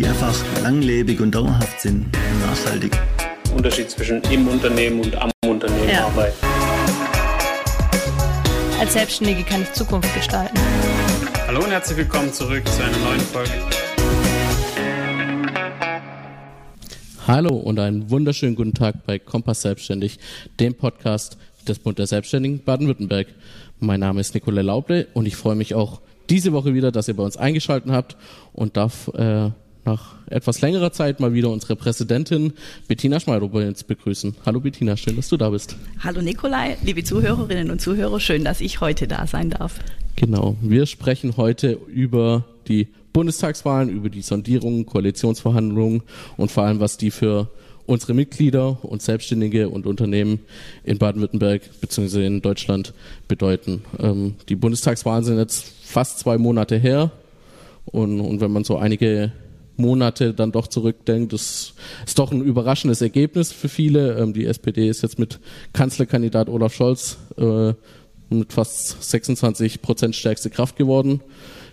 die einfach langlebig und dauerhaft sind und nachhaltig. Unterschied zwischen im Unternehmen und am Unternehmen ja. arbeiten. Als Selbstständige kann ich Zukunft gestalten. Hallo und herzlich willkommen zurück zu einer neuen Folge. Hallo und einen wunderschönen guten Tag bei Kompass Selbstständig, dem Podcast des Bund der Selbstständigen Baden-Württemberg. Mein Name ist Nicola Lauble und ich freue mich auch diese Woche wieder, dass ihr bei uns eingeschaltet habt und darf äh, nach etwas längerer Zeit mal wieder unsere Präsidentin Bettina uns begrüßen. Hallo Bettina, schön, dass du da bist. Hallo Nikolai, liebe Zuhörerinnen und Zuhörer, schön, dass ich heute da sein darf. Genau, wir sprechen heute über die Bundestagswahlen, über die Sondierungen, Koalitionsverhandlungen und vor allem, was die für unsere Mitglieder und Selbstständige und Unternehmen in Baden-Württemberg bzw. in Deutschland bedeuten. Ähm, die Bundestagswahlen sind jetzt fast zwei Monate her und, und wenn man so einige Monate dann doch zurückdenkt, das ist doch ein überraschendes Ergebnis für viele. Ähm, die SPD ist jetzt mit Kanzlerkandidat Olaf Scholz äh, mit fast 26 Prozent stärkste Kraft geworden.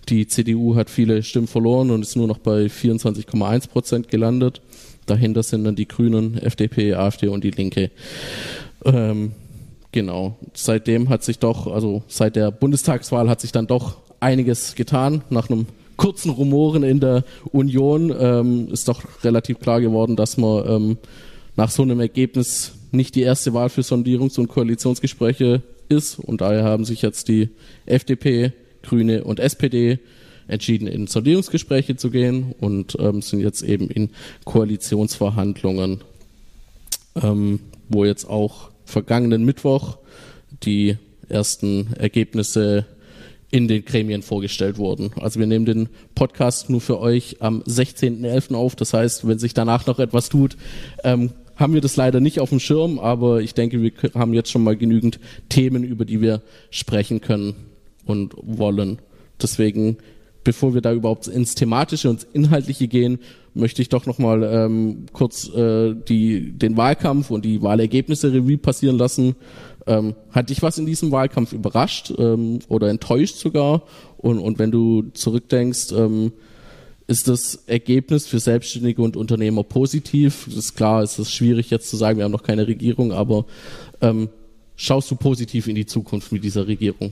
Die CDU hat viele Stimmen verloren und ist nur noch bei 24,1 Prozent gelandet. Dahinter sind dann die Grünen, FDP, AfD und die Linke. Ähm, genau. Seitdem hat sich doch, also seit der Bundestagswahl hat sich dann doch einiges getan. Nach einem kurzen Rumoren in der Union ähm, ist doch relativ klar geworden, dass man ähm, nach so einem Ergebnis nicht die erste Wahl für Sondierungs- und Koalitionsgespräche ist. Und daher haben sich jetzt die FDP, Grüne und SPD entschieden, in Sondierungsgespräche zu gehen und ähm, sind jetzt eben in Koalitionsverhandlungen, ähm, wo jetzt auch vergangenen Mittwoch die ersten Ergebnisse in den Gremien vorgestellt wurden. Also wir nehmen den Podcast nur für euch am 16.11. auf. Das heißt, wenn sich danach noch etwas tut, ähm, haben wir das leider nicht auf dem Schirm, aber ich denke, wir haben jetzt schon mal genügend Themen, über die wir sprechen können und wollen. Deswegen bevor wir da überhaupt ins Thematische und Inhaltliche gehen, möchte ich doch nochmal ähm, kurz äh, die, den Wahlkampf und die Wahlergebnisse Revue passieren lassen. Ähm, hat dich was in diesem Wahlkampf überrascht ähm, oder enttäuscht sogar? Und, und wenn du zurückdenkst, ähm, ist das Ergebnis für Selbstständige und Unternehmer positiv? Das ist klar, es ist schwierig jetzt zu sagen, wir haben noch keine Regierung, aber ähm, schaust du positiv in die Zukunft mit dieser Regierung?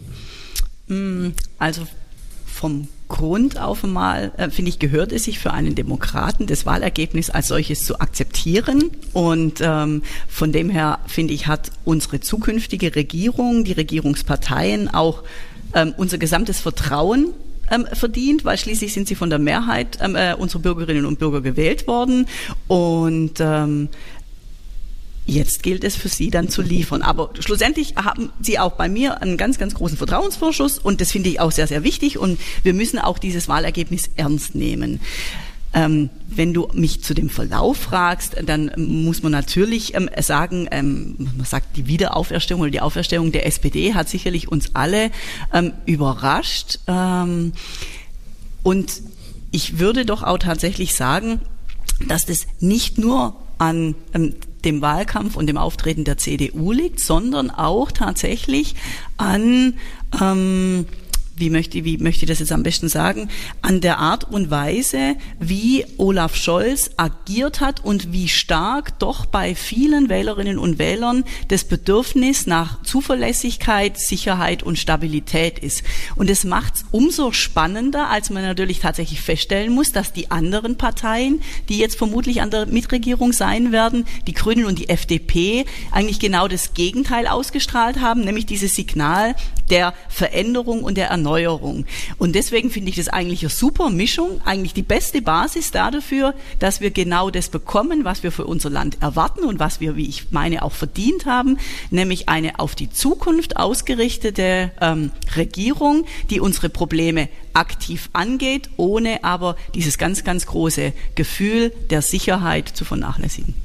Mm, also vom Grund auf einmal, äh, finde ich, gehört es sich für einen Demokraten, das Wahlergebnis als solches zu akzeptieren. Und ähm, von dem her, finde ich, hat unsere zukünftige Regierung, die Regierungsparteien auch ähm, unser gesamtes Vertrauen ähm, verdient, weil schließlich sind sie von der Mehrheit ähm, äh, unserer Bürgerinnen und Bürger gewählt worden. Und ähm, Jetzt gilt es für Sie dann zu liefern. Aber schlussendlich haben Sie auch bei mir einen ganz, ganz großen Vertrauensvorschuss und das finde ich auch sehr, sehr wichtig und wir müssen auch dieses Wahlergebnis ernst nehmen. Ähm, wenn du mich zu dem Verlauf fragst, dann muss man natürlich ähm, sagen, ähm, man sagt, die Wiederauferstehung oder die Auferstehung der SPD hat sicherlich uns alle ähm, überrascht. Ähm, und ich würde doch auch tatsächlich sagen, dass das nicht nur an ähm, dem Wahlkampf und dem Auftreten der CDU liegt, sondern auch tatsächlich an ähm, wie möchte, wie möchte ich das jetzt am besten sagen, an der Art und Weise, wie Olaf Scholz agiert hat und wie stark doch bei vielen Wählerinnen und Wählern das Bedürfnis nach Zuverlässigkeit, Sicherheit und Stabilität ist. Und es macht es umso spannender, als man natürlich tatsächlich feststellen muss, dass die anderen Parteien, die jetzt vermutlich an der Mitregierung sein werden, die Grünen und die FDP, eigentlich genau das Gegenteil ausgestrahlt haben, nämlich dieses Signal der Veränderung und der Erneuerung Erneuerung. Und deswegen finde ich das eigentlich eine super Mischung, eigentlich die beste Basis dafür, dass wir genau das bekommen, was wir für unser Land erwarten und was wir, wie ich meine, auch verdient haben, nämlich eine auf die Zukunft ausgerichtete ähm, Regierung, die unsere Probleme aktiv angeht, ohne aber dieses ganz, ganz große Gefühl der Sicherheit zu vernachlässigen.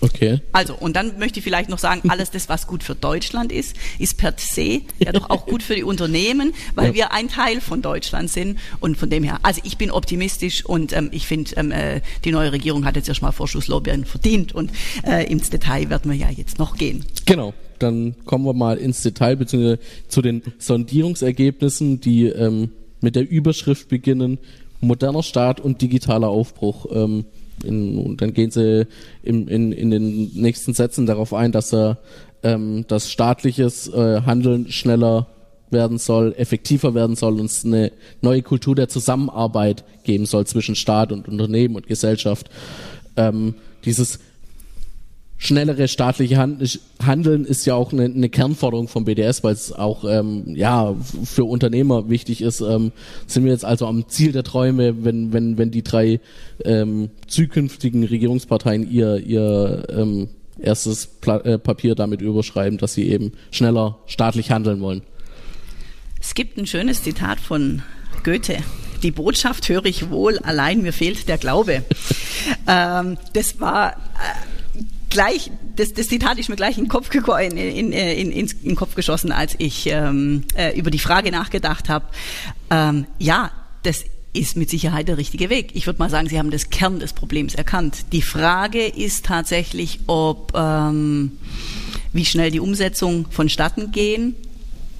Okay. Also, und dann möchte ich vielleicht noch sagen, alles das, was gut für Deutschland ist, ist per se ja doch auch gut für die Unternehmen, weil ja. wir ein Teil von Deutschland sind. Und von dem her, also ich bin optimistisch und ähm, ich finde, ähm, äh, die neue Regierung hat jetzt erstmal Vorschusslorbeeren verdient und äh, ins Detail werden wir ja jetzt noch gehen. Genau. Dann kommen wir mal ins Detail, beziehungsweise zu den Sondierungsergebnissen, die ähm, mit der Überschrift beginnen, moderner Staat und digitaler Aufbruch. Ähm, in, und dann gehen sie im, in, in den nächsten Sätzen darauf ein, dass er ähm, dass staatliches äh, Handeln schneller werden soll, effektiver werden soll und es eine neue Kultur der Zusammenarbeit geben soll zwischen Staat und Unternehmen und Gesellschaft. Ähm, dieses schnellere staatliche Handeln ist ja auch eine, eine Kernforderung vom BDS, weil es auch ähm, ja für Unternehmer wichtig ist. Ähm, sind wir jetzt also am Ziel der Träume, wenn wenn wenn die drei ähm, zukünftigen Regierungsparteien ihr ihr ähm, erstes Pla äh, Papier damit überschreiben, dass sie eben schneller staatlich handeln wollen. Es gibt ein schönes Zitat von Goethe. Die Botschaft höre ich wohl, allein mir fehlt der Glaube. ähm, das war äh, gleich, das, das Zitat ist mir gleich in den Kopf, in, in, in, in, in Kopf geschossen, als ich ähm, äh, über die Frage nachgedacht habe. Ähm, ja, das ist mit Sicherheit der richtige Weg. Ich würde mal sagen, Sie haben das Kern des Problems erkannt. Die Frage ist tatsächlich, ob ähm, wie schnell die Umsetzung vonstatten gehen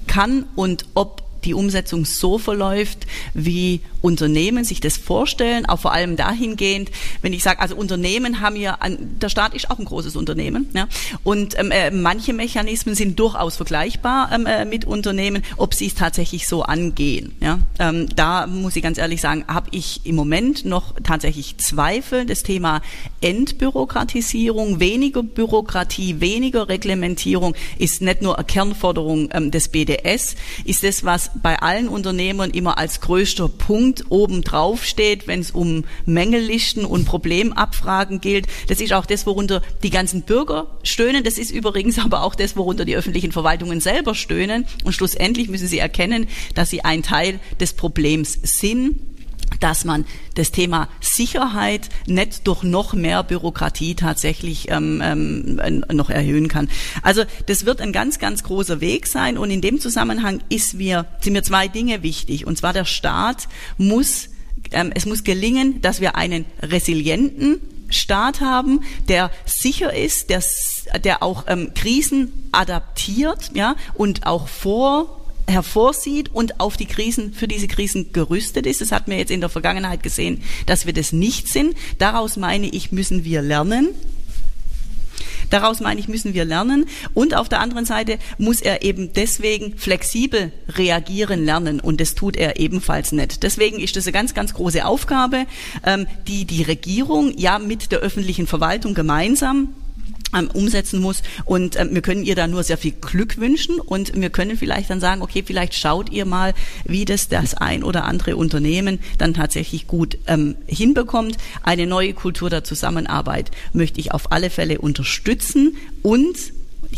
kann und ob die Umsetzung so verläuft, wie Unternehmen sich das vorstellen, auch vor allem dahingehend, wenn ich sage, also Unternehmen haben ja, der Staat ist auch ein großes Unternehmen, ja, und ähm, äh, manche Mechanismen sind durchaus vergleichbar ähm, äh, mit Unternehmen, ob sie es tatsächlich so angehen. Ja. Ähm, da muss ich ganz ehrlich sagen, habe ich im Moment noch tatsächlich Zweifel. Das Thema Entbürokratisierung, weniger Bürokratie, weniger Reglementierung ist nicht nur eine Kernforderung ähm, des BDS, ist das, was bei allen Unternehmern immer als größter Punkt Punkt oben drauf steht, wenn es um Mängellisten und Problemabfragen gilt. Das ist auch das, worunter die ganzen Bürger stöhnen. Das ist übrigens aber auch das, worunter die öffentlichen Verwaltungen selber stöhnen. Und schlussendlich müssen sie erkennen, dass sie ein Teil des Problems sind dass man das Thema Sicherheit nicht durch noch mehr Bürokratie tatsächlich ähm, ähm, noch erhöhen kann. Also das wird ein ganz, ganz großer Weg sein und in dem Zusammenhang ist mir, sind mir zwei Dinge wichtig. Und zwar der Staat muss, ähm, es muss gelingen, dass wir einen resilienten Staat haben, der sicher ist, der, der auch ähm, Krisen adaptiert, ja, und auch vor hervorsieht und auf die Krisen, für diese Krisen gerüstet ist. Das hatten wir jetzt in der Vergangenheit gesehen, dass wir das nicht sind. Daraus meine ich, müssen wir lernen. Daraus meine ich, müssen wir lernen. Und auf der anderen Seite muss er eben deswegen flexibel reagieren lernen. Und das tut er ebenfalls nicht. Deswegen ist das eine ganz, ganz große Aufgabe, ähm, die die Regierung ja mit der öffentlichen Verwaltung gemeinsam umsetzen muss. Und ähm, wir können ihr da nur sehr viel Glück wünschen und wir können vielleicht dann sagen, okay, vielleicht schaut ihr mal, wie das das ein oder andere Unternehmen dann tatsächlich gut ähm, hinbekommt. Eine neue Kultur der Zusammenarbeit möchte ich auf alle Fälle unterstützen und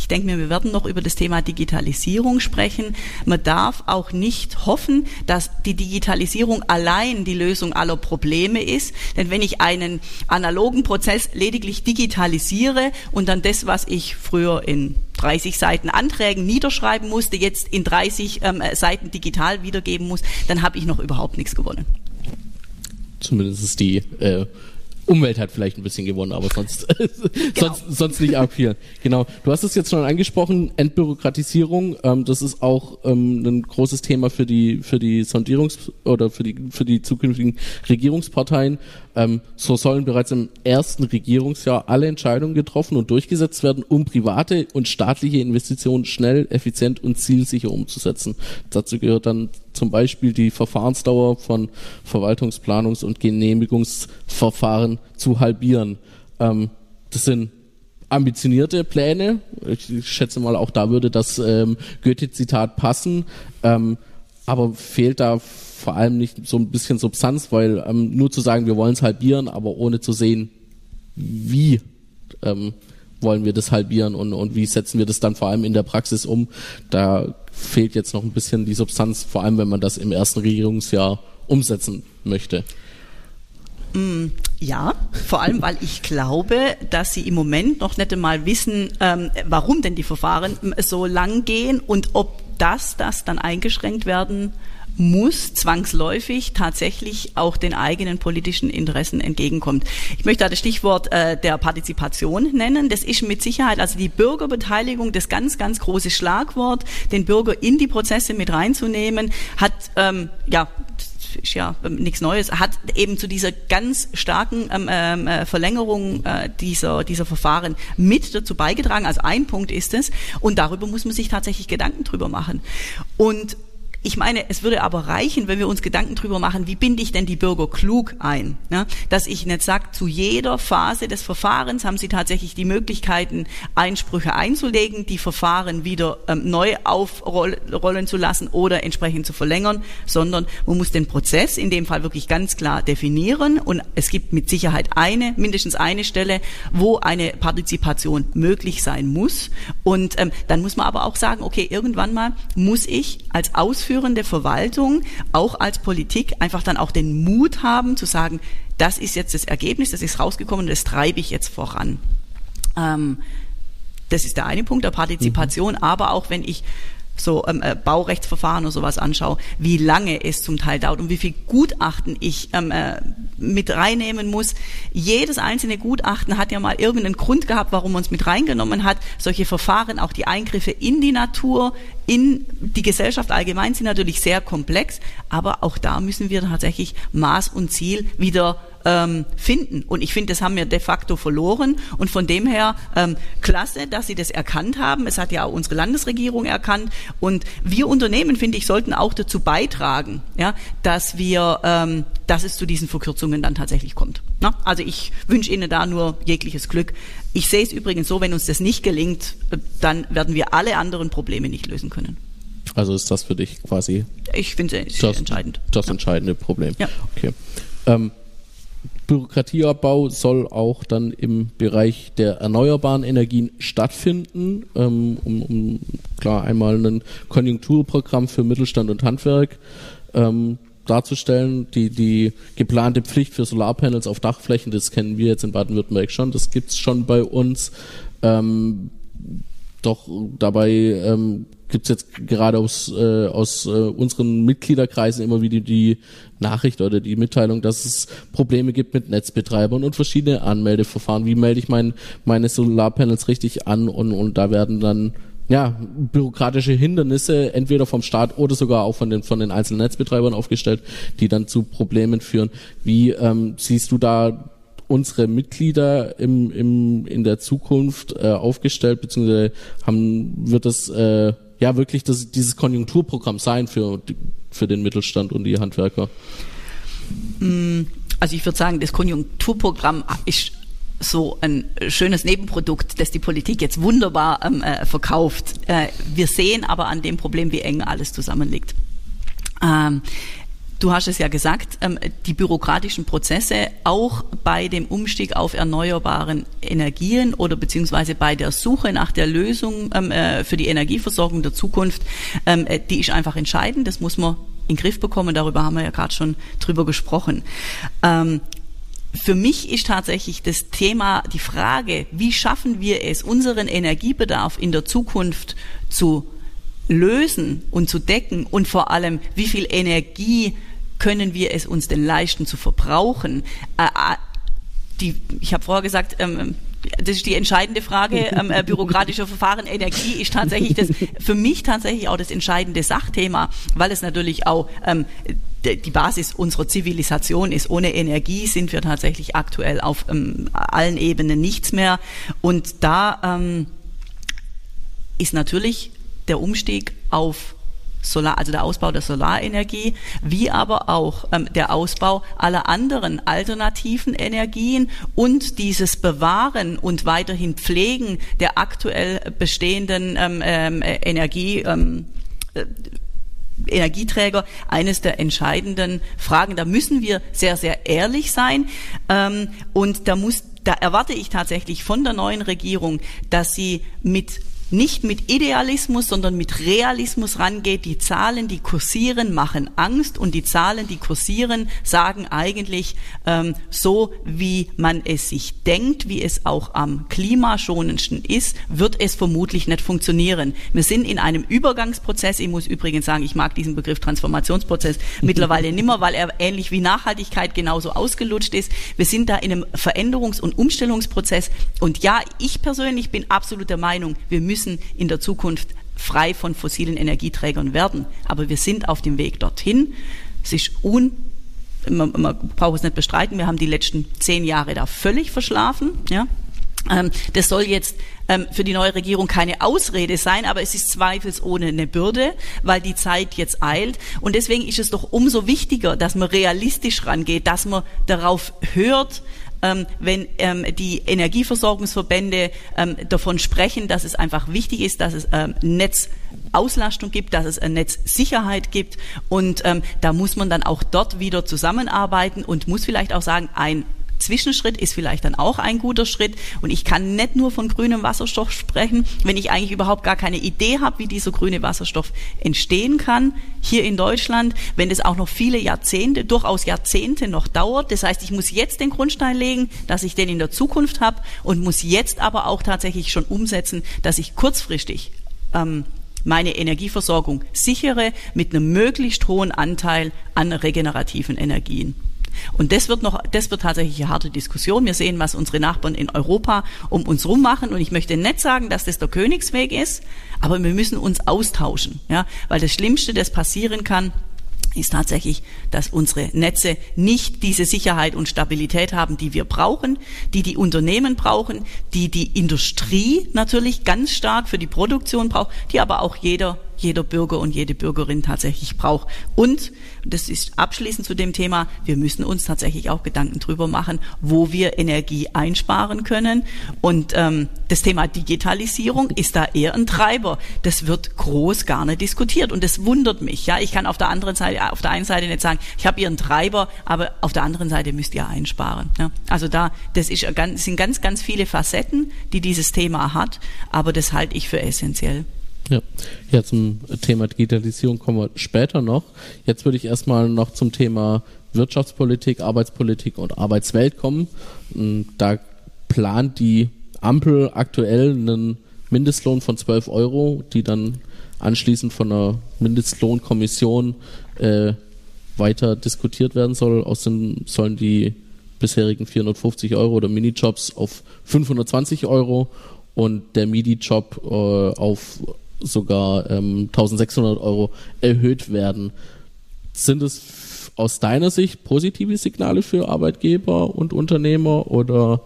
ich denke mir, wir werden noch über das Thema Digitalisierung sprechen. Man darf auch nicht hoffen, dass die Digitalisierung allein die Lösung aller Probleme ist. Denn wenn ich einen analogen Prozess lediglich digitalisiere und dann das, was ich früher in 30 Seiten Anträgen niederschreiben musste, jetzt in 30 ähm, Seiten digital wiedergeben muss, dann habe ich noch überhaupt nichts gewonnen. Zumindest ist die äh, Umwelt hat vielleicht ein bisschen gewonnen, aber sonst, genau. sonst, sonst nicht arg viel. Genau. Du hast es jetzt schon angesprochen, Entbürokratisierung. Ähm, das ist auch ähm, ein großes Thema für die für die Sondierungs- oder für die für die zukünftigen Regierungsparteien. Ähm, so sollen bereits im ersten Regierungsjahr alle Entscheidungen getroffen und durchgesetzt werden, um private und staatliche Investitionen schnell, effizient und zielsicher umzusetzen. Dazu gehört dann zum Beispiel die Verfahrensdauer von Verwaltungsplanungs- und Genehmigungsverfahren zu halbieren. Ähm, das sind ambitionierte Pläne. Ich schätze mal, auch da würde das ähm, Goethe-Zitat passen. Ähm, aber fehlt da vor allem nicht so ein bisschen Substanz, weil ähm, nur zu sagen, wir wollen es halbieren, aber ohne zu sehen, wie ähm, wollen wir das halbieren und, und wie setzen wir das dann vor allem in der Praxis um, da fehlt jetzt noch ein bisschen die Substanz, vor allem wenn man das im ersten Regierungsjahr umsetzen möchte. Mm, ja, vor allem, weil ich glaube, dass sie im Moment noch nicht einmal wissen, ähm, warum denn die Verfahren so lang gehen und ob das, das dann eingeschränkt werden muss zwangsläufig tatsächlich auch den eigenen politischen Interessen entgegenkommt. Ich möchte da das Stichwort äh, der Partizipation nennen. Das ist mit Sicherheit, also die Bürgerbeteiligung, das ganz, ganz große Schlagwort, den Bürger in die Prozesse mit reinzunehmen, hat ähm, ja ist ja ähm, nichts Neues, hat eben zu dieser ganz starken ähm, ähm, äh, Verlängerung äh, dieser, dieser Verfahren mit dazu beigetragen. Also ein Punkt ist es. Und darüber muss man sich tatsächlich Gedanken drüber machen. Und ich meine, es würde aber reichen, wenn wir uns Gedanken drüber machen, wie binde ich denn die Bürger klug ein? Ja, dass ich nicht sage, zu jeder Phase des Verfahrens haben sie tatsächlich die Möglichkeiten, Einsprüche einzulegen, die Verfahren wieder ähm, neu aufrollen zu lassen oder entsprechend zu verlängern, sondern man muss den Prozess in dem Fall wirklich ganz klar definieren und es gibt mit Sicherheit eine, mindestens eine Stelle, wo eine Partizipation möglich sein muss. Und ähm, dann muss man aber auch sagen, okay, irgendwann mal muss ich als Ausführung ausführende Verwaltung auch als Politik einfach dann auch den Mut haben zu sagen, das ist jetzt das Ergebnis, das ist rausgekommen, das treibe ich jetzt voran. Ähm, das ist der eine Punkt der Partizipation, mhm. aber auch wenn ich so ähm, äh, Baurechtsverfahren oder sowas anschaue, wie lange es zum Teil dauert und wie viel Gutachten ich ähm, äh, mit reinnehmen muss. Jedes einzelne Gutachten hat ja mal irgendeinen Grund gehabt, warum man es mit reingenommen hat. Solche Verfahren, auch die Eingriffe in die Natur, in die Gesellschaft allgemein sind natürlich sehr komplex, aber auch da müssen wir tatsächlich Maß und Ziel wieder ähm, finden. Und ich finde, das haben wir de facto verloren. Und von dem her ähm, klasse, dass Sie das erkannt haben. Es hat ja auch unsere Landesregierung erkannt. Und wir Unternehmen, finde ich, sollten auch dazu beitragen, ja, dass wir, ähm, dass es zu diesen Verkürzungen dann tatsächlich kommt. Na? Also ich wünsche Ihnen da nur jegliches Glück. Ich sehe es übrigens so, wenn uns das nicht gelingt, äh, dann werden wir alle anderen Probleme nicht lösen können. Also ist das für dich quasi? Ich finde es entscheidend. Das ja. entscheidende Problem. Ja. Okay. Ähm, Bürokratieabbau soll auch dann im Bereich der erneuerbaren Energien stattfinden, ähm, um, um, klar einmal ein Konjunkturprogramm für Mittelstand und Handwerk ähm, darzustellen. Die, die geplante Pflicht für Solarpanels auf Dachflächen, das kennen wir jetzt in Baden-Württemberg schon, das gibt's schon bei uns. Ähm, doch dabei ähm, gibt es jetzt gerade aus, äh, aus äh, unseren Mitgliederkreisen immer wieder die Nachricht oder die Mitteilung, dass es Probleme gibt mit Netzbetreibern und verschiedene Anmeldeverfahren. Wie melde ich mein, meine Solarpanels richtig an? Und, und da werden dann ja, bürokratische Hindernisse entweder vom Staat oder sogar auch von den, von den einzelnen Netzbetreibern aufgestellt, die dann zu Problemen führen. Wie ähm, siehst du da unsere Mitglieder im, im, in der Zukunft äh, aufgestellt, beziehungsweise haben, wird das äh, ja wirklich das, dieses Konjunkturprogramm sein für, für den Mittelstand und die Handwerker? Mm, also ich würde sagen, das Konjunkturprogramm ist so ein schönes Nebenprodukt, das die Politik jetzt wunderbar ähm, äh, verkauft. Äh, wir sehen aber an dem Problem, wie eng alles zusammenliegt. Ähm, Du hast es ja gesagt, ähm, die bürokratischen Prozesse auch bei dem Umstieg auf erneuerbaren Energien oder beziehungsweise bei der Suche nach der Lösung ähm, äh, für die Energieversorgung der Zukunft, ähm, äh, die ist einfach entscheidend. Das muss man in den Griff bekommen. Darüber haben wir ja gerade schon drüber gesprochen. Für mich ist tatsächlich das Thema, die Frage, wie schaffen wir es, unseren Energiebedarf in der Zukunft zu lösen und zu decken und vor allem, wie viel Energie können wir es uns denn leisten zu verbrauchen? Äh, äh, die, ich habe vorher gesagt, ähm, das ist die entscheidende Frage. Ähm, äh, bürokratische Verfahren, Energie ist tatsächlich das, für mich tatsächlich auch das entscheidende Sachthema, weil es natürlich auch ähm, die Basis unserer Zivilisation ist. Ohne Energie sind wir tatsächlich aktuell auf ähm, allen Ebenen nichts mehr. Und da ähm, ist natürlich der Umstieg auf Solar, also der Ausbau der Solarenergie, wie aber auch ähm, der Ausbau aller anderen alternativen Energien und dieses Bewahren und weiterhin Pflegen der aktuell bestehenden ähm, ähm, Energie. Ähm, äh, Energieträger eines der entscheidenden Fragen. Da müssen wir sehr, sehr ehrlich sein. Ähm, und da muss, da erwarte ich tatsächlich von der neuen Regierung, dass sie mit nicht mit Idealismus, sondern mit Realismus rangeht. Die Zahlen, die kursieren, machen Angst und die Zahlen, die kursieren, sagen eigentlich ähm, so, wie man es sich denkt, wie es auch am klimaschonendsten ist, wird es vermutlich nicht funktionieren. Wir sind in einem Übergangsprozess. Ich muss übrigens sagen, ich mag diesen Begriff Transformationsprozess mittlerweile nimmer, weil er ähnlich wie Nachhaltigkeit genauso ausgelutscht ist. Wir sind da in einem Veränderungs- und Umstellungsprozess. Und ja, ich persönlich bin absolut der Meinung, wir müssen müssen in der Zukunft frei von fossilen Energieträgern werden. Aber wir sind auf dem Weg dorthin. Es ist un man, man braucht es nicht bestreiten, wir haben die letzten zehn Jahre da völlig verschlafen. Ja? Ähm, das soll jetzt ähm, für die neue Regierung keine Ausrede sein, aber es ist zweifelsohne eine Bürde, weil die Zeit jetzt eilt. Und deswegen ist es doch umso wichtiger, dass man realistisch rangeht, dass man darauf hört, wenn ähm, die Energieversorgungsverbände ähm, davon sprechen, dass es einfach wichtig ist, dass es ähm, Netzauslastung gibt, dass es eine Netzsicherheit gibt. Und ähm, da muss man dann auch dort wieder zusammenarbeiten und muss vielleicht auch sagen, ein Zwischenschritt ist vielleicht dann auch ein guter Schritt. Und ich kann nicht nur von grünem Wasserstoff sprechen, wenn ich eigentlich überhaupt gar keine Idee habe, wie dieser grüne Wasserstoff entstehen kann hier in Deutschland, wenn es auch noch viele Jahrzehnte, durchaus Jahrzehnte noch dauert. Das heißt, ich muss jetzt den Grundstein legen, dass ich den in der Zukunft habe und muss jetzt aber auch tatsächlich schon umsetzen, dass ich kurzfristig ähm, meine Energieversorgung sichere mit einem möglichst hohen Anteil an regenerativen Energien. Und das wird noch, das wird tatsächlich eine harte Diskussion. Wir sehen, was unsere Nachbarn in Europa um uns rum machen. Und ich möchte nicht sagen, dass das der Königsweg ist, aber wir müssen uns austauschen, ja, weil das Schlimmste, das passieren kann, ist tatsächlich, dass unsere Netze nicht diese Sicherheit und Stabilität haben, die wir brauchen, die die Unternehmen brauchen, die die Industrie natürlich ganz stark für die Produktion braucht, die aber auch jeder jeder Bürger und jede Bürgerin tatsächlich braucht. Und das ist abschließend zu dem Thema, wir müssen uns tatsächlich auch Gedanken drüber machen, wo wir Energie einsparen können. Und ähm, das Thema Digitalisierung ist da eher ein Treiber. Das wird groß gar nicht diskutiert und das wundert mich. Ja, ich kann auf der anderen Seite, auf der einen Seite nicht sagen, ich habe hier einen Treiber, aber auf der anderen Seite müsst ihr einsparen. Ja? Also da, das ist ganz, sind ganz, ganz viele Facetten, die dieses Thema hat, aber das halte ich für essentiell. Ja, ja, zum Thema Digitalisierung kommen wir später noch. Jetzt würde ich erstmal noch zum Thema Wirtschaftspolitik, Arbeitspolitik und Arbeitswelt kommen. Da plant die Ampel aktuell einen Mindestlohn von 12 Euro, die dann anschließend von einer Mindestlohnkommission äh, weiter diskutiert werden soll. Außerdem sollen die bisherigen 450 Euro oder Minijobs auf 520 Euro und der MIDI-Job äh, auf sogar ähm, 1600 Euro erhöht werden. Sind es aus deiner Sicht positive Signale für Arbeitgeber und Unternehmer oder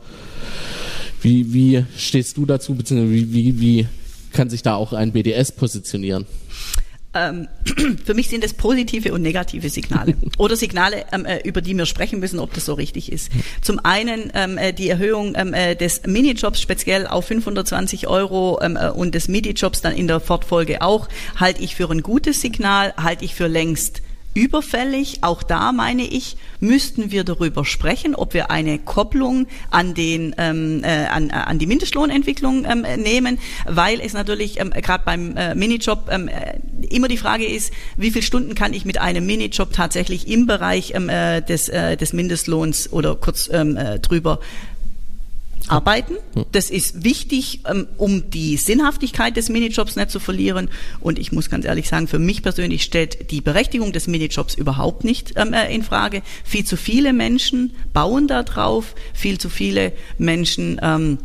wie, wie stehst du dazu, beziehungsweise wie, wie, wie kann sich da auch ein BDS positionieren? Ähm, für mich sind es positive und negative Signale oder Signale, ähm, äh, über die wir sprechen müssen, ob das so richtig ist. Zum einen ähm, äh, die Erhöhung äh, des Minijobs speziell auf 520 Euro und des Midijobs dann in der Fortfolge auch, halte ich für ein gutes Signal, halte ich für längst überfällig. Auch da meine ich, müssten wir darüber sprechen, ob wir eine Kopplung an den ähm, äh, an, an die Mindestlohnentwicklung ähm, nehmen, weil es natürlich ähm, gerade beim äh, Minijob ähm, äh, immer die Frage ist, wie viele Stunden kann ich mit einem Minijob tatsächlich im Bereich ähm, äh, des, äh, des Mindestlohns oder kurz ähm, äh, drüber arbeiten. Das ist wichtig, ähm, um die Sinnhaftigkeit des Minijobs nicht zu verlieren. Und ich muss ganz ehrlich sagen, für mich persönlich stellt die Berechtigung des Minijobs überhaupt nicht ähm, äh, in Frage. Viel zu viele Menschen bauen da drauf, viel zu viele Menschen ähm,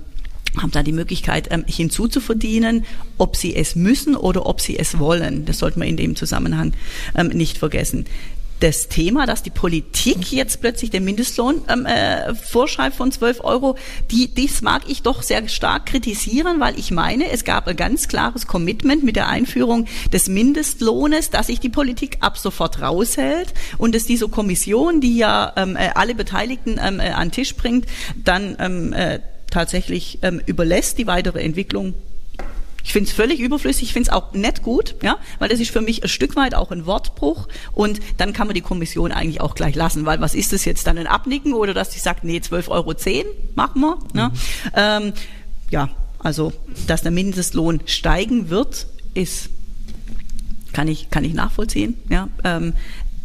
haben da die Möglichkeit hinzuzuverdienen, ob sie es müssen oder ob sie es wollen. Das sollte man in dem Zusammenhang nicht vergessen das Thema, dass die Politik jetzt plötzlich den Mindestlohn ähm, äh, vorschreibt von 12 Euro, die, dies mag ich doch sehr stark kritisieren, weil ich meine, es gab ein ganz klares Commitment mit der Einführung des Mindestlohnes, dass sich die Politik ab sofort raushält und dass diese Kommission, die ja ähm, äh, alle Beteiligten ähm, äh, an den Tisch bringt, dann ähm, äh, tatsächlich ähm, überlässt die weitere Entwicklung ich finde es völlig überflüssig, ich finde es auch nicht gut, ja, weil das ist für mich ein Stück weit auch ein Wortbruch und dann kann man die Kommission eigentlich auch gleich lassen, weil was ist das jetzt dann ein Abnicken oder dass ich sage, nee, 12,10 Euro machen wir. Ne? Mhm. Ähm, ja, also dass der Mindestlohn steigen wird, ist kann ich kann ich nachvollziehen. Ja, ähm,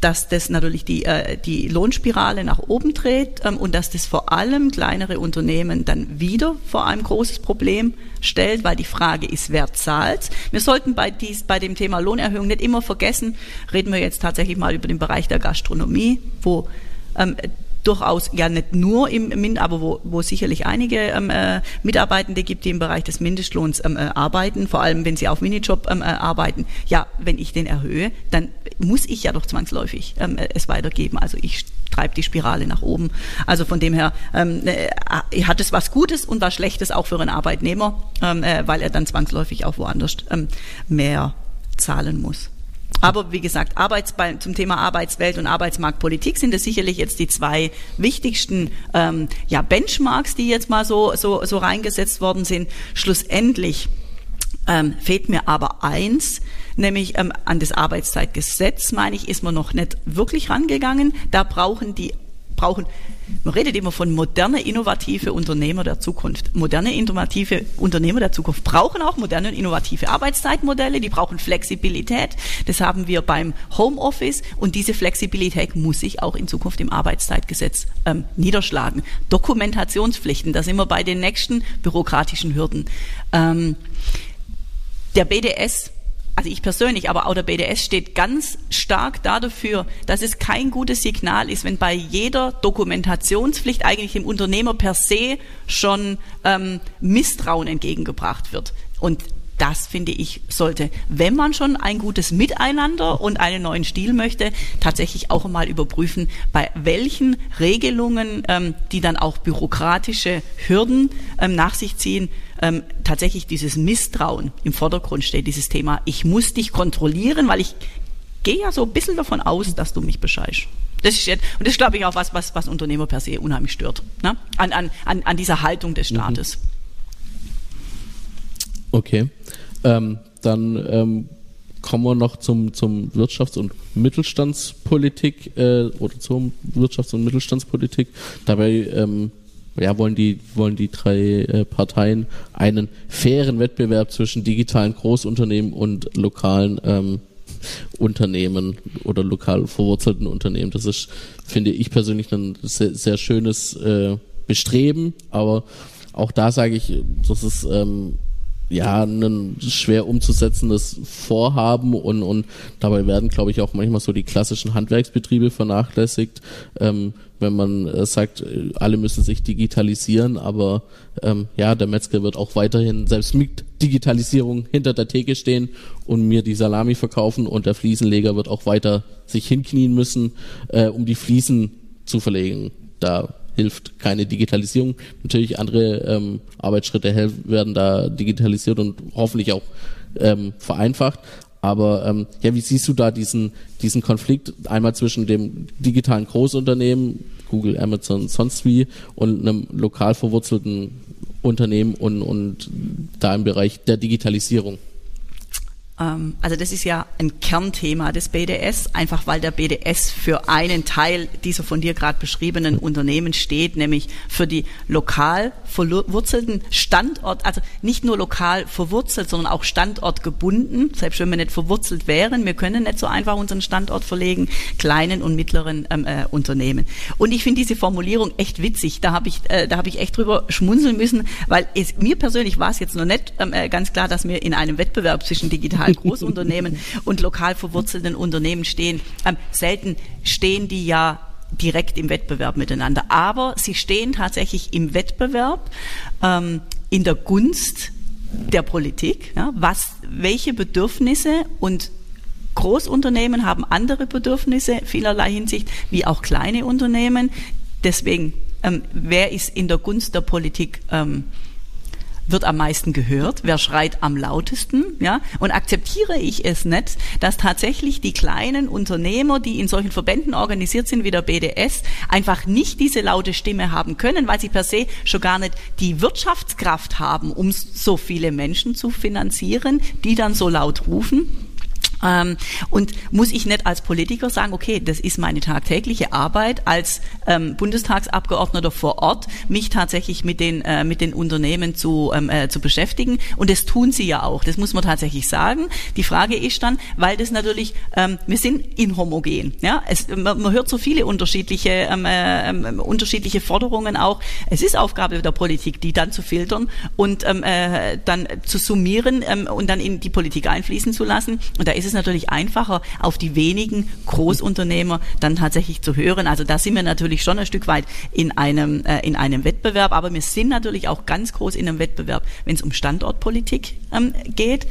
dass das natürlich die, äh, die Lohnspirale nach oben dreht ähm, und dass das vor allem kleinere Unternehmen dann wieder vor einem großes Problem stellt, weil die Frage ist, wer zahlt. Wir sollten bei, dies, bei dem Thema Lohnerhöhung nicht immer vergessen, reden wir jetzt tatsächlich mal über den Bereich der Gastronomie, wo ähm, durchaus ja nicht nur im Mind, aber wo, wo sicherlich einige ähm, äh, Mitarbeitende gibt, die im Bereich des Mindestlohns ähm, äh, arbeiten, vor allem wenn sie auf Minijob ähm, äh, arbeiten. Ja, wenn ich den erhöhe, dann muss ich ja doch zwangsläufig ähm, äh, es weitergeben. Also ich treibe die Spirale nach oben. Also von dem her ähm, äh, hat es was Gutes und was Schlechtes auch für einen Arbeitnehmer, ähm, äh, weil er dann zwangsläufig auch woanders ähm, mehr zahlen muss. Aber wie gesagt, Arbeitsbe zum Thema Arbeitswelt und Arbeitsmarktpolitik sind es sicherlich jetzt die zwei wichtigsten ähm, ja, Benchmarks, die jetzt mal so, so, so reingesetzt worden sind. Schlussendlich ähm, fehlt mir aber eins, nämlich ähm, an das Arbeitszeitgesetz, meine ich, ist man noch nicht wirklich rangegangen. Da brauchen die brauchen, man redet immer von moderne, innovative Unternehmer der Zukunft. Moderne, innovative Unternehmer der Zukunft brauchen auch moderne und innovative Arbeitszeitmodelle, die brauchen Flexibilität. Das haben wir beim Homeoffice und diese Flexibilität muss sich auch in Zukunft im Arbeitszeitgesetz ähm, niederschlagen. Dokumentationspflichten, da sind wir bei den nächsten bürokratischen Hürden. Ähm, der BDS also ich persönlich, aber auch der BDS steht ganz stark dafür, dass es kein gutes Signal ist, wenn bei jeder Dokumentationspflicht eigentlich dem Unternehmer per se schon ähm, Misstrauen entgegengebracht wird. Und das finde ich sollte, wenn man schon ein gutes Miteinander und einen neuen Stil möchte, tatsächlich auch mal überprüfen, bei welchen Regelungen, ähm, die dann auch bürokratische Hürden ähm, nach sich ziehen, ähm, tatsächlich dieses Misstrauen im Vordergrund steht, dieses Thema, ich muss dich kontrollieren, weil ich gehe ja so ein bisschen davon aus, dass du mich bescheißt. Das ist jetzt, und das ist, glaube ich, auch was, was, was Unternehmer per se unheimlich stört, ne? an, an, an, an dieser Haltung des mhm. Staates. Okay. Ähm, dann ähm, kommen wir noch zum, zum Wirtschafts- und Mittelstandspolitik äh, oder zur Wirtschafts- und Mittelstandspolitik. Dabei ähm, ja, wollen die, wollen die drei äh, Parteien einen fairen Wettbewerb zwischen digitalen Großunternehmen und lokalen ähm, Unternehmen oder lokal verwurzelten Unternehmen. Das ist, finde ich persönlich, ein sehr, sehr schönes äh, Bestreben, aber auch da sage ich, das ist ähm, ja ein schwer umzusetzendes Vorhaben und, und dabei werden, glaube ich, auch manchmal so die klassischen Handwerksbetriebe vernachlässigt, ähm, wenn man äh, sagt, äh, alle müssen sich digitalisieren, aber ähm, ja, der Metzger wird auch weiterhin selbst mit Digitalisierung hinter der Theke stehen und mir die Salami verkaufen und der Fliesenleger wird auch weiter sich hinknien müssen, äh, um die Fliesen zu verlegen. Da hilft keine Digitalisierung. Natürlich andere ähm, Arbeitsschritte werden da digitalisiert und hoffentlich auch ähm, vereinfacht. Aber ähm, ja, wie siehst du da diesen, diesen Konflikt einmal zwischen dem digitalen Großunternehmen, Google, Amazon, sonst wie, und einem lokal verwurzelten Unternehmen und, und da im Bereich der Digitalisierung? Ähm, also das ist ja ein Kernthema des BDS, einfach weil der BDS für einen Teil dieser von dir gerade beschriebenen Unternehmen steht, nämlich für die lokal verwurzelten Standort, also nicht nur lokal verwurzelt, sondern auch standortgebunden, selbst wenn wir nicht verwurzelt wären, wir können nicht so einfach unseren Standort verlegen, kleinen und mittleren ähm, äh, Unternehmen. Und ich finde diese Formulierung echt witzig, da habe ich, äh, da habe ich echt drüber schmunzeln müssen, weil es, mir persönlich war es jetzt noch nicht ähm, äh, ganz klar, dass wir in einem Wettbewerb zwischen digital Großunternehmen und lokal verwurzelten Unternehmen stehen. Ähm, selten stehen die ja direkt im Wettbewerb miteinander. Aber sie stehen tatsächlich im Wettbewerb ähm, in der Gunst der Politik. Ja, was, welche Bedürfnisse und Großunternehmen haben andere Bedürfnisse vielerlei Hinsicht wie auch kleine Unternehmen. Deswegen, ähm, wer ist in der Gunst der Politik ähm, wird am meisten gehört, wer schreit am lautesten, ja, und akzeptiere ich es nicht, dass tatsächlich die kleinen Unternehmer, die in solchen Verbänden organisiert sind wie der BDS, einfach nicht diese laute Stimme haben können, weil sie per se schon gar nicht die Wirtschaftskraft haben, um so viele Menschen zu finanzieren, die dann so laut rufen. Ähm, und muss ich nicht als Politiker sagen, okay, das ist meine tagtägliche Arbeit als ähm, Bundestagsabgeordneter vor Ort, mich tatsächlich mit den äh, mit den Unternehmen zu ähm, äh, zu beschäftigen. Und das tun sie ja auch. Das muss man tatsächlich sagen. Die Frage ist dann, weil das natürlich, ähm, wir sind inhomogen. Ja, es, man, man hört so viele unterschiedliche äh, unterschiedliche Forderungen auch. Es ist Aufgabe der Politik, die dann zu filtern und äh, dann zu summieren und dann in die Politik einfließen zu lassen. Und da ist ist natürlich einfacher, auf die wenigen Großunternehmer dann tatsächlich zu hören. Also da sind wir natürlich schon ein Stück weit in einem, äh, in einem Wettbewerb, aber wir sind natürlich auch ganz groß in einem Wettbewerb, wenn es um Standortpolitik ähm, geht.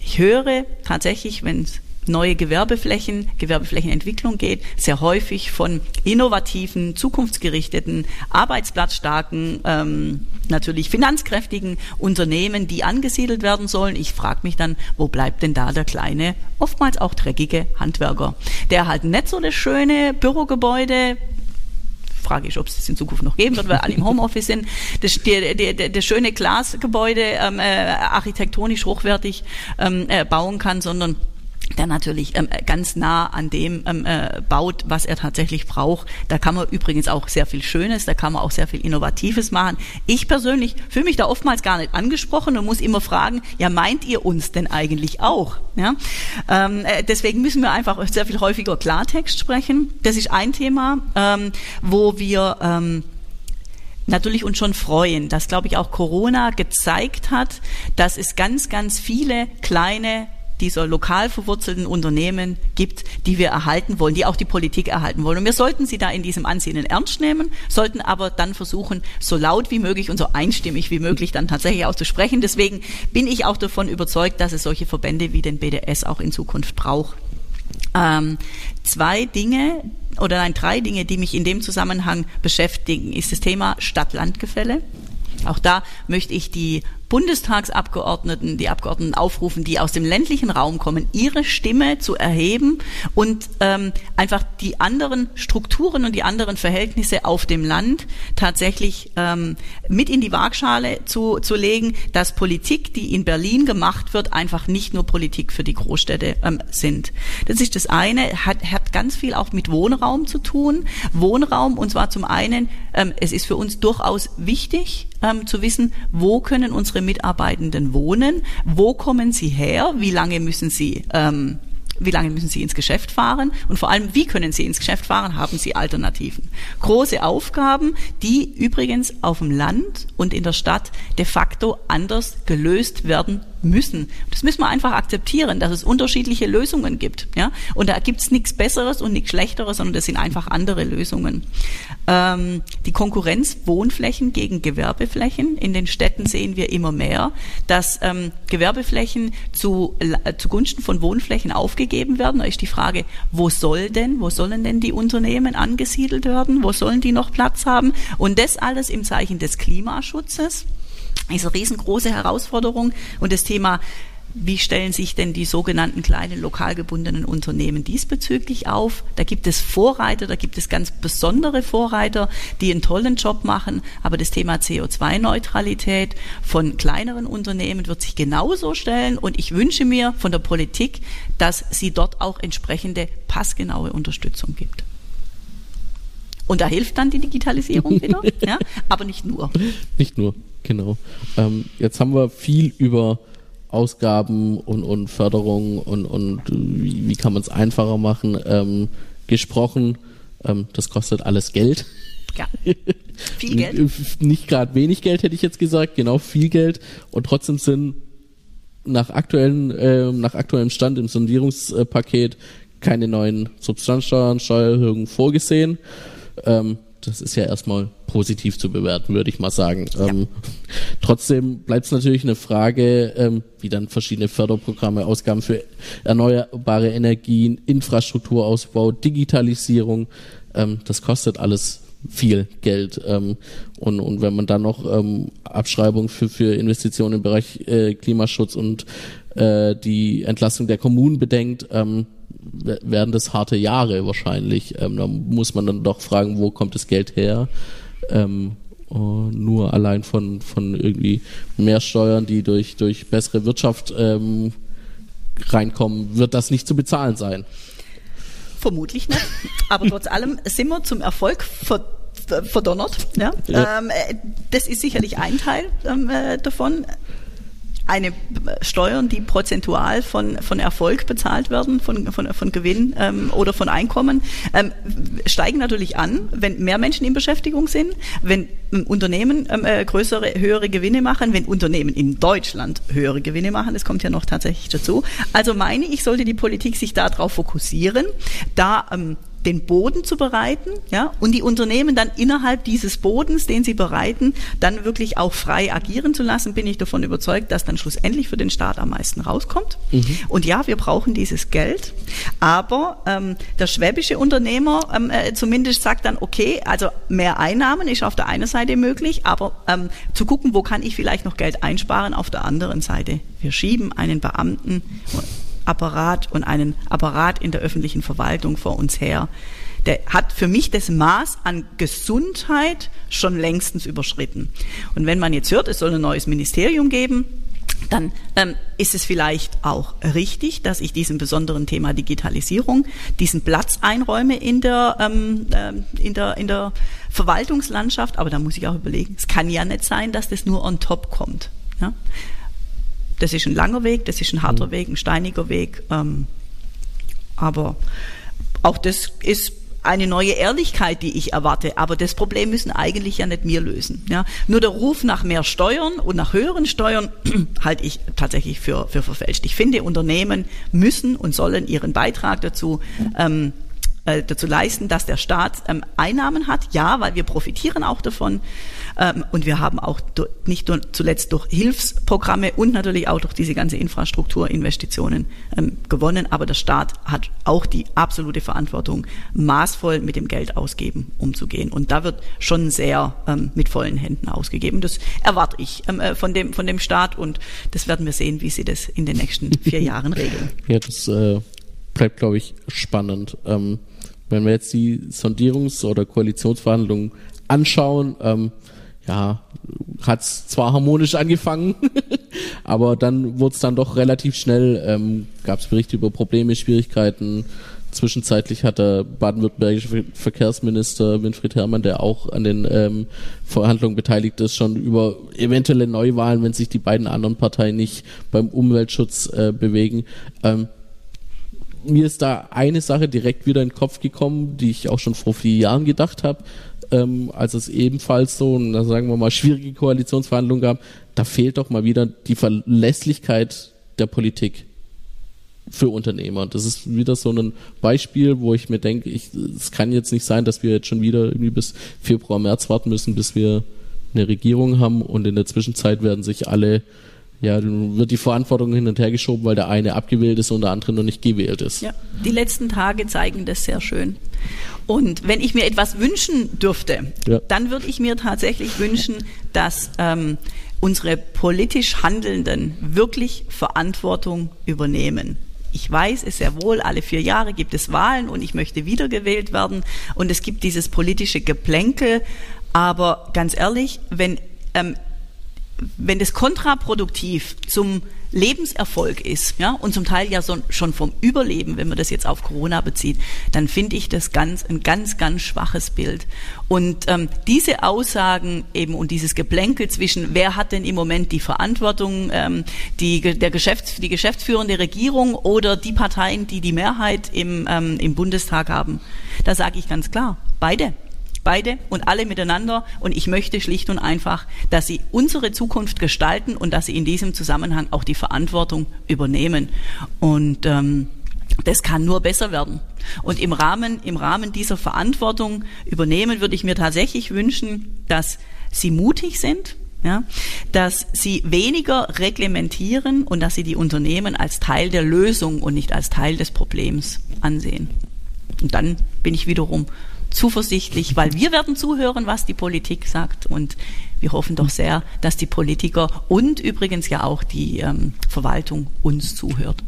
Ich höre tatsächlich, wenn es neue Gewerbeflächen, Gewerbeflächenentwicklung geht, sehr häufig von innovativen, zukunftsgerichteten, arbeitsplatzstarken, ähm, natürlich finanzkräftigen Unternehmen, die angesiedelt werden sollen. Ich frage mich dann, wo bleibt denn da der kleine, oftmals auch dreckige Handwerker, der halt nicht so das schöne Bürogebäude Frage ist, ob es das in Zukunft noch geben wird, weil alle im Homeoffice sind. Das, der, der, der schöne Glasgebäude ähm, äh, architektonisch hochwertig ähm, äh, bauen kann, sondern der natürlich ähm, ganz nah an dem ähm, äh, baut, was er tatsächlich braucht. Da kann man übrigens auch sehr viel Schönes, da kann man auch sehr viel Innovatives machen. Ich persönlich fühle mich da oftmals gar nicht angesprochen und muss immer fragen, ja meint ihr uns denn eigentlich auch? Ja? Ähm, äh, deswegen müssen wir einfach sehr viel häufiger Klartext sprechen. Das ist ein Thema, ähm, wo wir ähm, natürlich uns schon freuen, dass, glaube ich, auch Corona gezeigt hat, dass es ganz, ganz viele kleine dieser lokal verwurzelten Unternehmen gibt, die wir erhalten wollen, die auch die Politik erhalten wollen. Und wir sollten sie da in diesem Ansehen ernst nehmen, sollten aber dann versuchen, so laut wie möglich und so einstimmig wie möglich dann tatsächlich auch zu sprechen. Deswegen bin ich auch davon überzeugt, dass es solche Verbände wie den BDS auch in Zukunft braucht. Ähm, zwei Dinge oder nein, drei Dinge, die mich in dem Zusammenhang beschäftigen, ist das Thema Stadt-Land-Gefälle. Auch da möchte ich die Bundestagsabgeordneten, die Abgeordneten aufrufen, die aus dem ländlichen Raum kommen, ihre Stimme zu erheben und ähm, einfach die anderen Strukturen und die anderen Verhältnisse auf dem Land tatsächlich ähm, mit in die Waagschale zu, zu legen, dass Politik, die in Berlin gemacht wird, einfach nicht nur Politik für die Großstädte ähm, sind. Das ist das eine, hat, hat ganz viel auch mit Wohnraum zu tun. Wohnraum und zwar zum einen, ähm, es ist für uns durchaus wichtig ähm, zu wissen, wo können unsere Mitarbeitenden wohnen, wo kommen sie her, wie lange müssen sie ähm, wie lange müssen Sie ins Geschäft fahren und vor allem, wie können Sie ins Geschäft fahren, haben Sie Alternativen. Große Aufgaben, die übrigens auf dem Land und in der Stadt de facto anders gelöst werden müssen. Das müssen wir einfach akzeptieren, dass es unterschiedliche Lösungen gibt. Ja? Und da gibt es nichts Besseres und nichts Schlechteres, sondern das sind einfach andere Lösungen. Ähm, die Konkurrenz Wohnflächen gegen Gewerbeflächen. In den Städten sehen wir immer mehr, dass ähm, Gewerbeflächen zu, äh, zugunsten von Wohnflächen aufgegeben werden. Da ist die Frage, wo soll denn, wo sollen denn die Unternehmen angesiedelt werden? Wo sollen die noch Platz haben? Und das alles im Zeichen des Klimaschutzes ist eine riesengroße Herausforderung und das Thema wie stellen sich denn die sogenannten kleinen lokal gebundenen Unternehmen diesbezüglich auf? Da gibt es Vorreiter, da gibt es ganz besondere Vorreiter, die einen tollen Job machen. Aber das Thema CO2-Neutralität von kleineren Unternehmen wird sich genauso stellen. Und ich wünsche mir von der Politik, dass sie dort auch entsprechende passgenaue Unterstützung gibt. Und da hilft dann die Digitalisierung wieder, ja? aber nicht nur. Nicht nur. Genau. Ähm, jetzt haben wir viel über Ausgaben und, und Förderung und, und wie, wie kann man es einfacher machen ähm, gesprochen. Ähm, das kostet alles Geld. Ja. Viel Geld. Nicht gerade wenig Geld, hätte ich jetzt gesagt, genau viel Geld. Und trotzdem sind nach aktuellen, äh, nach aktuellem Stand im Sondierungspaket keine neuen Substanzsteuern, Steuererhöhungen vorgesehen. Ähm, das ist ja erstmal positiv zu bewerten, würde ich mal sagen. Ja. Ähm, trotzdem bleibt es natürlich eine Frage, ähm, wie dann verschiedene Förderprogramme, Ausgaben für erneuerbare Energien, Infrastrukturausbau, Digitalisierung, ähm, das kostet alles viel Geld. Ähm, und, und wenn man dann noch ähm, Abschreibung für, für Investitionen im Bereich äh, Klimaschutz und äh, die Entlastung der Kommunen bedenkt, ähm, werden das harte Jahre wahrscheinlich. Ähm, da muss man dann doch fragen, wo kommt das Geld her? Ähm, oh, nur allein von, von irgendwie mehr Steuern, die durch, durch bessere Wirtschaft ähm, reinkommen, wird das nicht zu bezahlen sein. Vermutlich nicht. Aber trotz allem sind wir zum Erfolg verdonnert. Ja? ja. Ähm, äh, das ist sicherlich ein Teil ähm, äh, davon. Eine Steuern, die prozentual von, von Erfolg bezahlt werden, von, von, von Gewinn ähm, oder von Einkommen, ähm, steigen natürlich an, wenn mehr Menschen in Beschäftigung sind, wenn ähm, Unternehmen ähm, äh, größere, höhere Gewinne machen, wenn Unternehmen in Deutschland höhere Gewinne machen, das kommt ja noch tatsächlich dazu. Also meine ich, sollte die Politik sich darauf fokussieren, da ähm, den Boden zu bereiten, ja, und die Unternehmen dann innerhalb dieses Bodens, den sie bereiten, dann wirklich auch frei agieren zu lassen, bin ich davon überzeugt, dass dann schlussendlich für den Staat am meisten rauskommt. Mhm. Und ja, wir brauchen dieses Geld, aber ähm, der schwäbische Unternehmer ähm, äh, zumindest sagt dann, okay, also mehr Einnahmen ist auf der einen Seite möglich, aber ähm, zu gucken, wo kann ich vielleicht noch Geld einsparen, auf der anderen Seite. Wir schieben einen Beamten Apparat und einen Apparat in der öffentlichen Verwaltung vor uns her. Der hat für mich das Maß an Gesundheit schon längstens überschritten. Und wenn man jetzt hört, es soll ein neues Ministerium geben, dann ähm, ist es vielleicht auch richtig, dass ich diesem besonderen Thema Digitalisierung diesen Platz einräume in der, ähm, äh, in der, in der Verwaltungslandschaft. Aber da muss ich auch überlegen, es kann ja nicht sein, dass das nur on top kommt. Ja? Das ist ein langer Weg, das ist ein harter mhm. Weg, ein steiniger Weg. Ähm, aber auch das ist eine neue Ehrlichkeit, die ich erwarte. Aber das Problem müssen eigentlich ja nicht wir lösen. Ja? Nur der Ruf nach mehr Steuern und nach höheren Steuern halte ich tatsächlich für, für verfälscht. Ich finde, Unternehmen müssen und sollen ihren Beitrag dazu ähm, äh, dazu leisten, dass der Staat ähm, Einnahmen hat. Ja, weil wir profitieren auch davon. Ähm, und wir haben auch nicht nur zuletzt durch Hilfsprogramme und natürlich auch durch diese ganze Infrastrukturinvestitionen ähm, gewonnen. Aber der Staat hat auch die absolute Verantwortung, maßvoll mit dem Geld ausgeben umzugehen. Und da wird schon sehr ähm, mit vollen Händen ausgegeben. Das erwarte ich ähm, äh, von, dem, von dem Staat und das werden wir sehen, wie sie das in den nächsten vier Jahren regeln. Ja, das äh, bleibt, glaube ich, spannend. Ähm, wenn wir jetzt die Sondierungs- oder Koalitionsverhandlungen anschauen, ähm, ja, hat es zwar harmonisch angefangen, aber dann wurde es dann doch relativ schnell, ähm, gab es Berichte über Probleme, Schwierigkeiten. Zwischenzeitlich hat der baden-württembergische Verkehrsminister Winfried Herrmann, der auch an den ähm, Verhandlungen beteiligt ist, schon über eventuelle Neuwahlen, wenn sich die beiden anderen Parteien nicht beim Umweltschutz äh, bewegen, ähm, mir ist da eine Sache direkt wieder in den Kopf gekommen, die ich auch schon vor vier Jahren gedacht habe, ähm, als es ebenfalls so, und sagen wir mal, schwierige Koalitionsverhandlungen gab. Da fehlt doch mal wieder die Verlässlichkeit der Politik für Unternehmer. Das ist wieder so ein Beispiel, wo ich mir denke, ich, es kann jetzt nicht sein, dass wir jetzt schon wieder irgendwie bis Februar, März warten müssen, bis wir eine Regierung haben und in der Zwischenzeit werden sich alle ja, dann wird die Verantwortung hin und her geschoben, weil der eine abgewählt ist und der andere noch nicht gewählt ist. Ja, die letzten Tage zeigen das sehr schön. Und wenn ich mir etwas wünschen dürfte, ja. dann würde ich mir tatsächlich wünschen, dass ähm, unsere politisch Handelnden wirklich Verantwortung übernehmen. Ich weiß es sehr wohl, alle vier Jahre gibt es Wahlen und ich möchte wiedergewählt werden und es gibt dieses politische Geplänkel. Aber ganz ehrlich, wenn ähm, wenn das kontraproduktiv zum Lebenserfolg ist, ja, und zum Teil ja so, schon vom Überleben, wenn man das jetzt auf Corona bezieht, dann finde ich das ganz, ein ganz, ganz schwaches Bild. Und ähm, diese Aussagen eben und dieses Geplänkel zwischen, wer hat denn im Moment die Verantwortung, ähm, die, der Geschäfts-, die geschäftsführende Regierung oder die Parteien, die die Mehrheit im, ähm, im Bundestag haben, da sage ich ganz klar, beide beide und alle miteinander. Und ich möchte schlicht und einfach, dass sie unsere Zukunft gestalten und dass sie in diesem Zusammenhang auch die Verantwortung übernehmen. Und ähm, das kann nur besser werden. Und im Rahmen, im Rahmen dieser Verantwortung übernehmen würde ich mir tatsächlich wünschen, dass sie mutig sind, ja, dass sie weniger reglementieren und dass sie die Unternehmen als Teil der Lösung und nicht als Teil des Problems ansehen. Und dann bin ich wiederum zuversichtlich, weil wir werden zuhören, was die Politik sagt und wir hoffen doch sehr, dass die Politiker und übrigens ja auch die ähm, Verwaltung uns zuhört.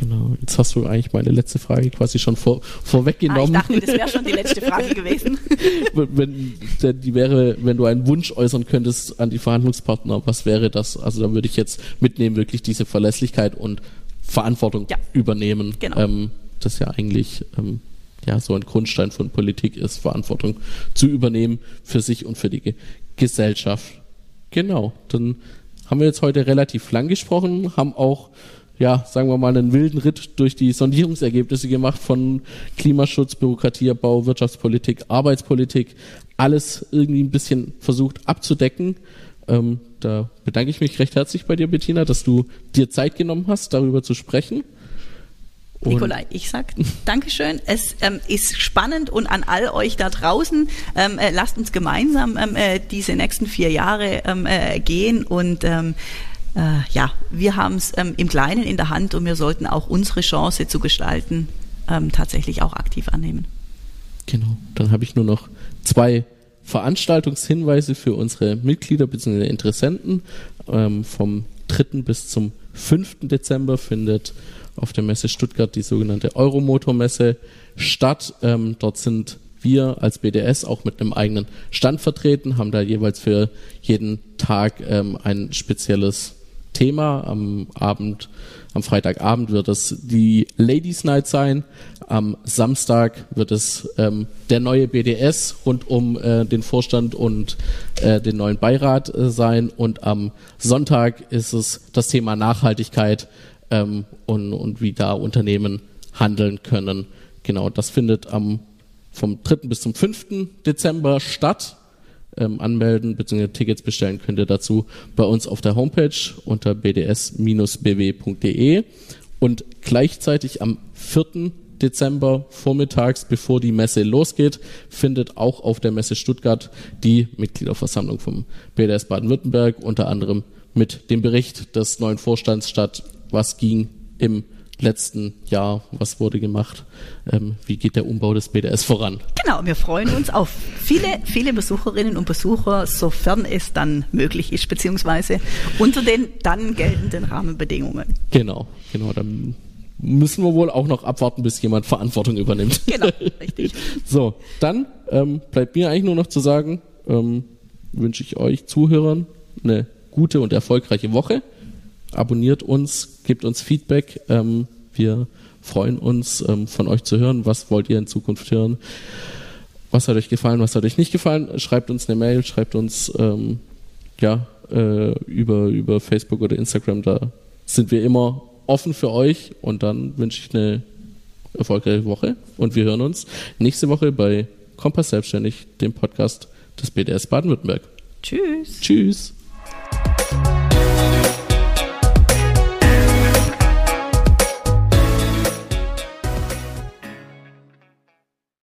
Genau, jetzt hast du eigentlich meine letzte Frage quasi schon vor, vorweggenommen. Ah, ich dachte, das wäre schon die letzte Frage gewesen. wenn, die wäre, wenn du einen Wunsch äußern könntest an die Verhandlungspartner, was wäre das? Also da würde ich jetzt mitnehmen, wirklich diese Verlässlichkeit und Verantwortung ja, übernehmen. Genau. Ähm, das ist ja eigentlich ähm, ja so ein Grundstein von Politik ist, Verantwortung zu übernehmen für sich und für die Ge Gesellschaft. Genau, dann haben wir jetzt heute relativ lang gesprochen, haben auch ja, sagen wir mal, einen wilden Ritt durch die Sondierungsergebnisse gemacht von Klimaschutz, Bürokratieabbau, Wirtschaftspolitik, Arbeitspolitik, alles irgendwie ein bisschen versucht abzudecken. Ähm, da bedanke ich mich recht herzlich bei dir, Bettina, dass du dir Zeit genommen hast, darüber zu sprechen. Nikolai, ich sag Dankeschön. Es ähm, ist spannend und an all euch da draußen, ähm, äh, lasst uns gemeinsam ähm, äh, diese nächsten vier Jahre ähm, äh, gehen und ähm, äh, ja, wir haben es ähm, im Kleinen in der Hand und wir sollten auch unsere Chance zu gestalten tatsächlich auch aktiv annehmen. Genau, dann habe ich nur noch zwei Veranstaltungshinweise für unsere Mitglieder bzw. Interessenten. Vom 3. bis zum 5. Dezember findet auf der Messe Stuttgart die sogenannte Euromotor-Messe statt. Ähm, dort sind wir als BDS auch mit einem eigenen Stand vertreten, haben da jeweils für jeden Tag ähm, ein spezielles Thema. Am Abend, am Freitagabend wird es die Ladies Night sein. Am Samstag wird es ähm, der neue BDS rund um äh, den Vorstand und äh, den neuen Beirat äh, sein. Und am Sonntag ist es das Thema Nachhaltigkeit ähm, und, und wie da Unternehmen handeln können. Genau, das findet am vom 3. bis zum 5. Dezember statt ähm, anmelden bzw. Tickets bestellen könnt ihr dazu bei uns auf der Homepage unter bds-bw.de und gleichzeitig am 4. Dezember vormittags, bevor die Messe losgeht, findet auch auf der Messe Stuttgart die Mitgliederversammlung vom BDS Baden-Württemberg unter anderem mit dem Bericht des neuen Vorstands statt, was ging im letzten Jahr, was wurde gemacht, ähm, wie geht der Umbau des BDS voran. Genau, wir freuen uns auf viele, viele Besucherinnen und Besucher, sofern es dann möglich ist, beziehungsweise unter den dann geltenden Rahmenbedingungen. Genau, genau, dann müssen wir wohl auch noch abwarten, bis jemand Verantwortung übernimmt. Genau, richtig. so, dann ähm, bleibt mir eigentlich nur noch zu sagen, ähm, wünsche ich euch Zuhörern eine gute und erfolgreiche Woche abonniert uns, gebt uns Feedback. Ähm, wir freuen uns, ähm, von euch zu hören. Was wollt ihr in Zukunft hören? Was hat euch gefallen, was hat euch nicht gefallen? Schreibt uns eine Mail, schreibt uns ähm, ja, äh, über, über Facebook oder Instagram. Da sind wir immer offen für euch und dann wünsche ich eine erfolgreiche Woche und wir hören uns nächste Woche bei Kompass Selbstständig, dem Podcast des BDS Baden-Württemberg. Tschüss. Tschüss.